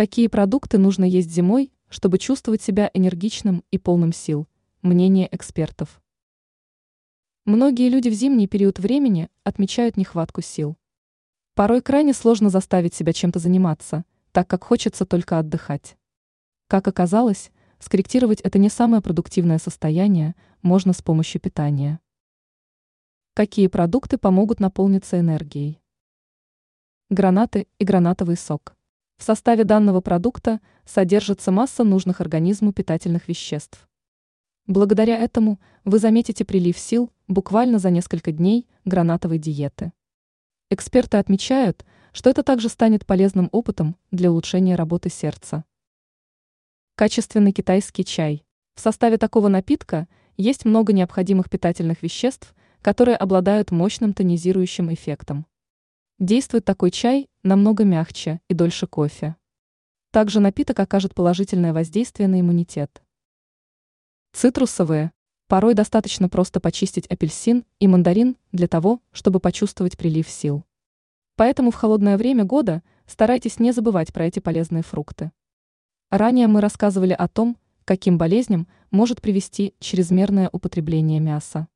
Какие продукты нужно есть зимой, чтобы чувствовать себя энергичным и полным сил? Мнение экспертов. Многие люди в зимний период времени отмечают нехватку сил. Порой крайне сложно заставить себя чем-то заниматься, так как хочется только отдыхать. Как оказалось, скорректировать это не самое продуктивное состояние можно с помощью питания. Какие продукты помогут наполниться энергией? Гранаты и гранатовый сок. В составе данного продукта содержится масса нужных организму питательных веществ. Благодаря этому вы заметите прилив сил буквально за несколько дней гранатовой диеты. Эксперты отмечают, что это также станет полезным опытом для улучшения работы сердца. Качественный китайский чай. В составе такого напитка есть много необходимых питательных веществ, которые обладают мощным тонизирующим эффектом. Действует такой чай намного мягче и дольше кофе. Также напиток окажет положительное воздействие на иммунитет. Цитрусовые. Порой достаточно просто почистить апельсин и мандарин для того, чтобы почувствовать прилив сил. Поэтому в холодное время года старайтесь не забывать про эти полезные фрукты. Ранее мы рассказывали о том, каким болезням может привести чрезмерное употребление мяса.